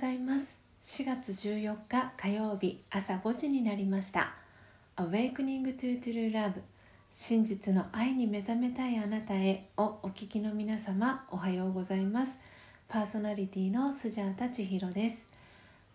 ざいます。4月14日火曜日朝5時になりました。Awakening to True Love 真実の愛に目覚めたいあなたへをお聞きの皆様おはようございます。パーソナリティのスジャータ千尋です。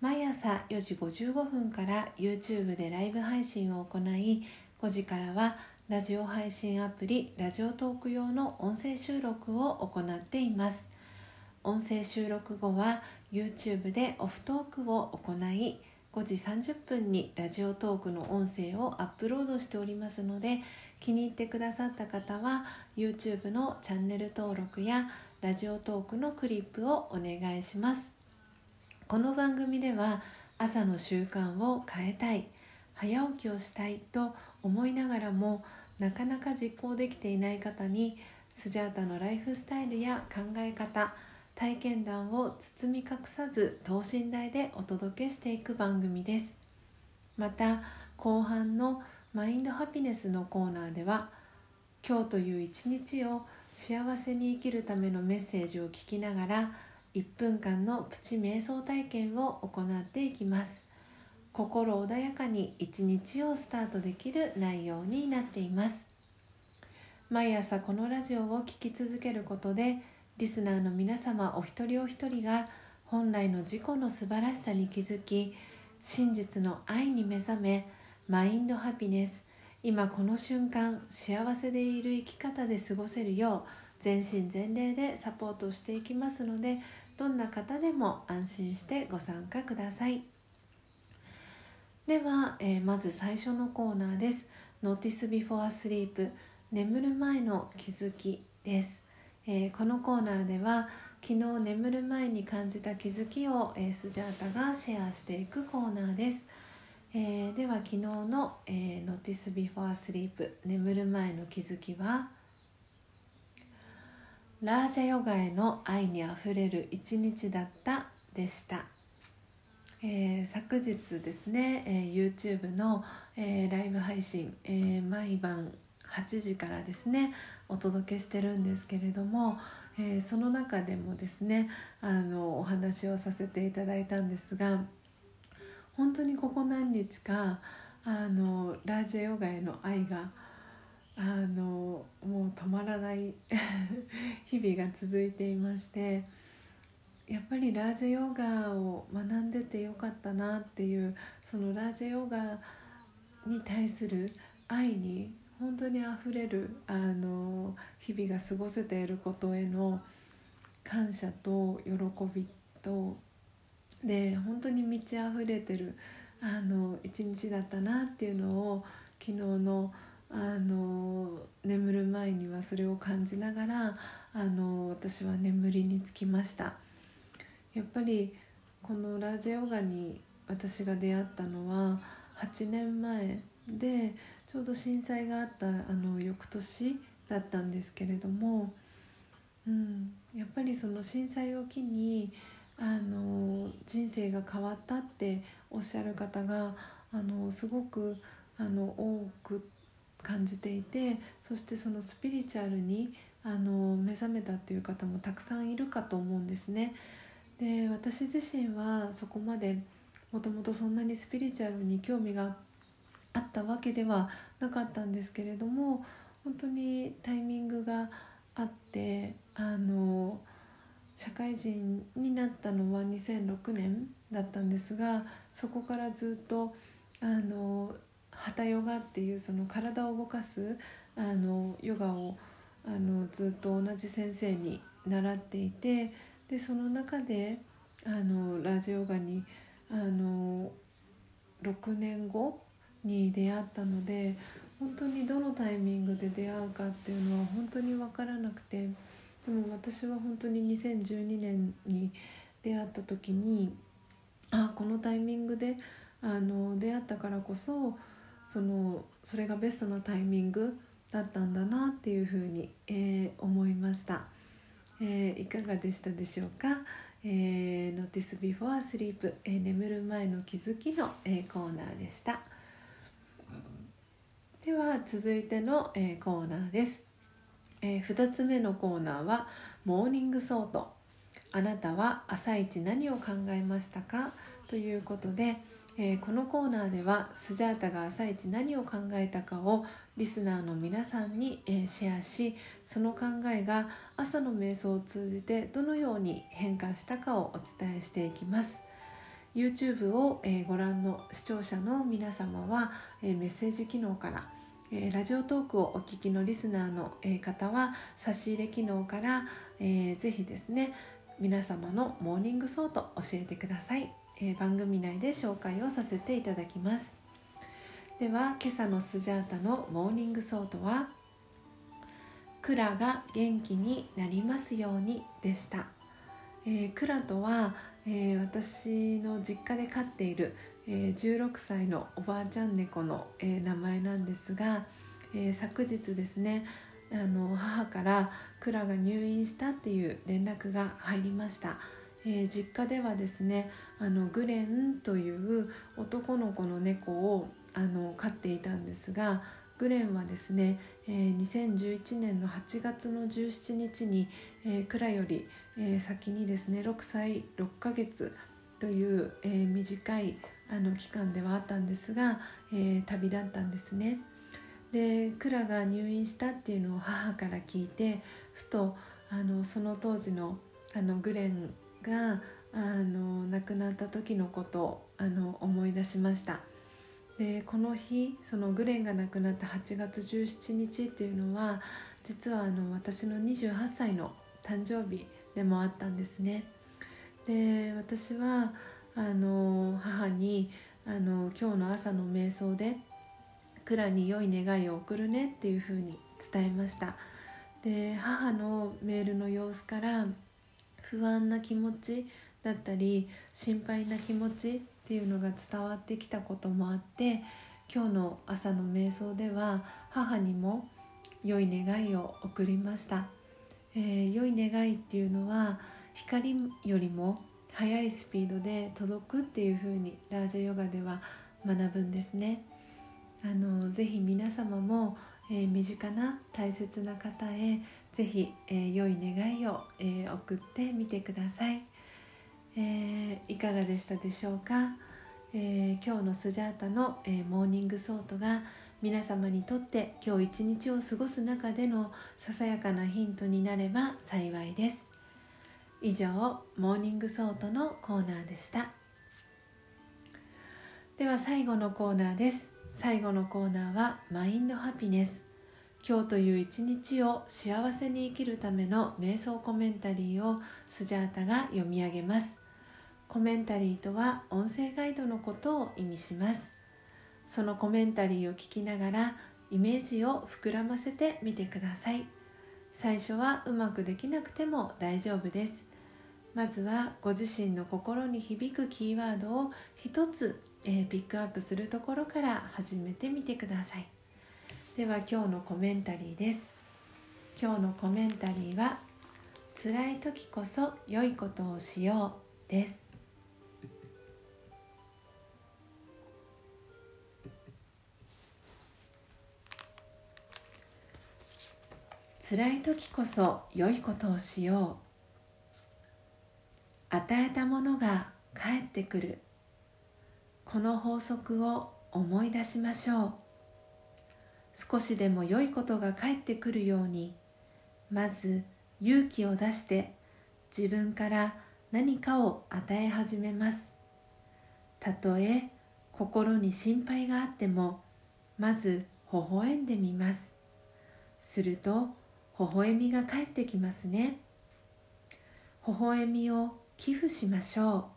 毎朝4時55分から YouTube でライブ配信を行い5時からはラジオ配信アプリラジオトーク用の音声収録を行っています。音声収録後は YouTube でオフトークを行い5時30分にラジオトークの音声をアップロードしておりますので気に入ってくださった方は YouTube のチャンネル登録やラジオトークのクリップをお願いします。この番組では朝の習慣を変えたい早起きをしたいと思いながらもなかなか実行できていない方にスジャータのライフスタイルや考え方体験談を包み隠さず等身大でお届けしていく番組です。また後半のマインドハピネスのコーナーでは今日という一日を幸せに生きるためのメッセージを聞きながら1分間のプチ瞑想体験を行っていきます。心穏やかに一日をスタートできる内容になっています。毎朝このラジオを聴き続けることでリスナーの皆様お一人お一人が本来の自己の素晴らしさに気づき真実の愛に目覚めマインドハピネス。今この瞬間幸せでいる生き方で過ごせるよう全身全霊でサポートしていきますのでどんな方でも安心してご参加ください。では、えー、まず最初のコーナーです。Notice Before Sleep 眠る前の気づきです。えー、このコーナーでは昨日眠る前に感じた気づきを、えー、スジャータがシェアしていくコーナーです、えー、では昨日の、えー、Notice Before Sleep 眠る前の気づきはラージャヨガへの愛にあふれる一日だったでした、えー、昨日ですね、えー、YouTube の、えー、ライブ配信、えー、毎晩8時からですねお届けしてるんですけれども、えー、その中でもですねあのお話をさせていただいたんですが本当にここ何日かあのラージェヨガへの愛があのもう止まらない 日々が続いていましてやっぱりラージェヨガを学んでてよかったなっていうそのラージェヨガに対する愛に本当にあふれるあの日々が過ごせていることへの感謝と喜びとで本当に満ち溢れてるあの一日だったなっていうのを昨日のあの眠る前にはそれを感じながらあの私は眠りにつきました。やっぱりこのラジヨガに私が出会ったのは8年前でちょうど震災があったあの翌年だったんですけれども、うん、やっぱりその震災を機にあの人生が変わったっておっしゃる方があのすごくあの多く感じていてそしてそのスピリチュアルにあの目覚めたっていう方もたくさんいるかと思うんですね。で私自身はそこまでもともとそんなにスピリチュアルに興味があっあったわけではなかったんですけれども本当にタイミングがあってあの社会人になったのは2006年だったんですがそこからずっとあのハタヨガっていうその体を動かすあのヨガをあのずっと同じ先生に習っていてでその中であのラジオガにあの6年後に出会ったので本当にどのタイミングで出会うかっていうのは本当に分からなくてでも私は本当に2012年に出会った時にあこのタイミングであの出会ったからこそそのそれがベストなタイミングだったんだなっていうふうに、えー、思いました、えー、いかがでしたでしょうか、えー、Notice Before Sleep、えー、眠る前の気づきの、えー、コーナーでした。では続いての、え、コーナーです、え、2つ目のコーナーは「Morning Thought あなたは朝一何を考えましたか?」ということで、え、このコーナーではスジャータが朝一何を考えたかをリスナーの皆さんに、え、シェアしその考えが朝の瞑想を通じてどのように変化したかをお伝えしていきます。YouTube を、え、ご覧の視聴者の皆様は、えメッセージ機能から「え、ラジオトークをお聞きのリスナーの、え、方は差し入れ機能から、えー、ぜひですね皆様の Morning Thought 教えてください、え、番組内で紹介をさせていただきます。では今朝のスジャータの Morning Thought は「クラが元気になりますように」でした、えー、クラとは、えー、私の実家で飼っているえー、16歳のおばあちゃん猫の、えー、名前なんですが、えー、昨日ですねあの母からクラが入院したっていう連絡が入りました、え実家ではですねあのグレンという男の子の猫をあの飼っていたんですがグレンはですね、え2011年の8月の17日に、えー、蔵より、え先にですね6歳6ヶ月という、え短いあの期間ではあったんですが、えー、旅立ったんですね。でクラが入院したっていうのを母から聞いてふとあのその当時のあのグレンがあの亡くなった時のことをあの思い出しましたでこの日そのグレンが亡くなった8月17日っていうのは実はあの私の28歳の誕生日でもあったんですね。で私はあの母にあの今日の朝の瞑想で蔵に良い願いを送るねっていうふうに伝えました。で母のメールの様子から不安な気持ちだったり心配な気持ちっていうのが伝わってきたこともあって今日の朝の瞑想では母にも良い願いを送りました、えー、良い願いっていうのは光よりも速いスピードで届くっていう風にラージャヨガでは学ぶんですね。あのぜひ皆様も、えー、身近な大切な方へぜひ、えー、良い願いを、えー、送ってみてください、えいかがでしたでしょうか、え今日のスジャータの、え Morning Thought が皆様にとって今日一日を過ごす中でのささやかなヒントになれば幸いです。以上 Morning Thought のコーナーでした。では最後のコーナーです。最後のコーナーは Mind Happiness。今日という一日を幸せに生きるための瞑想コメンタリーをスジャータが読み上げます。コメンタリーとは音声ガイドのことを意味します。そのコメンタリーを聞きながらイメージを膨らませてみてください。最初はうまくできなくても大丈夫です。まずはご自身の心に響くキーワードを一つ、え、ピックアップするところから始めてみてください。では今日のコメンタリーです。今日のコメンタリーは辛い時こそ良いことをしようです。辛い時こそ良いことをしよう。与えたものが返ってくる。この法則を思い出しましょう。少しでも良いことが返ってくるようにまず勇気を出して自分から何かを与え始めます。たとえ心に心配があってもまず微笑んでみます。すると微笑みが返ってきますね。微笑みを寄付しましょ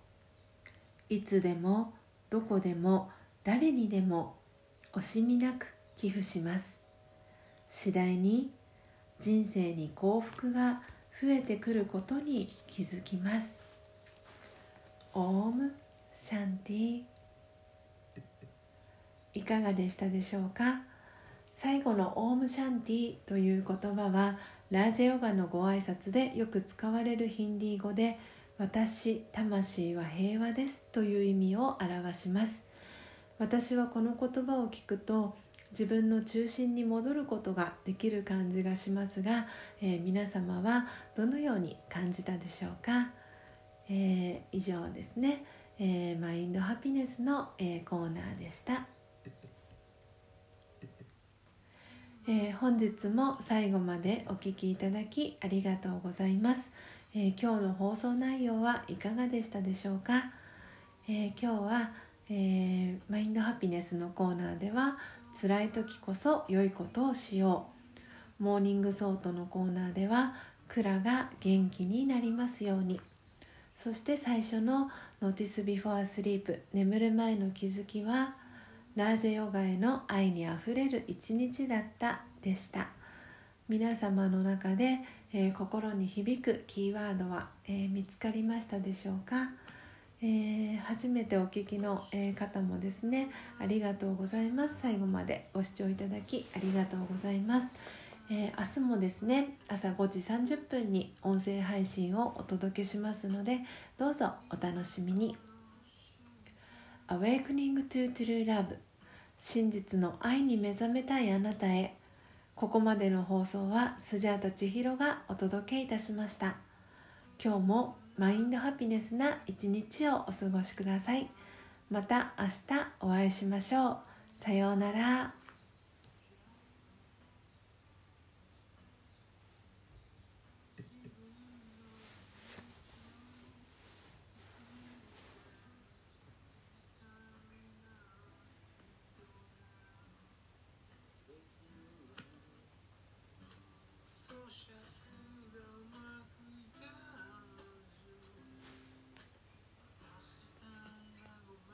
う。いつでもどこでも誰にでも惜しみなく寄付します。次第に人生に幸福が増えてくることに気づきます。オームシャンティ。いかがでしたでしょうか？最後のオームシャンティという言葉はラージヨガのご挨拶でよく使われるヒンディー語で私魂は平和ですという意味を表します。私はこの言葉を聞くと自分の中心に戻ることができる感じがしますが、えー、皆様はどのように感じたでしょうか、えー、以上ですね、えー、マインドハピネスの、えー、コーナーでした、えー、本日も最後までお聴きいただきありがとうございます、え今日の放送内容はいかがでしたでしょうか、え今日は、え Mind Happiness のコーナーでは辛い時こそ良いことをしよう。 Morning Thought のコーナーではクラが元気になりますように。そして最初の「Notice Before Sleep 眠る前の気づきは」ラージャヨガへの愛にあふれる一日だったでした。皆様の中で、えー、心に響くキーワードは、えー、見つかりましたでしょうか、えー、初めてお聞きの、え方もですねありがとうございます。最後までご視聴いただきありがとうございます。え、明日もですね朝5時30分に音声配信をお届けしますのでどうぞお楽しみに。Awakening to True Love 真実の愛に目覚めたいあなたへここまでの放送はスジャータ千尋がお届けいたしました。今日もマインドハピネスな一日をお過ごしください。また明日お会いしましょう。さようなら。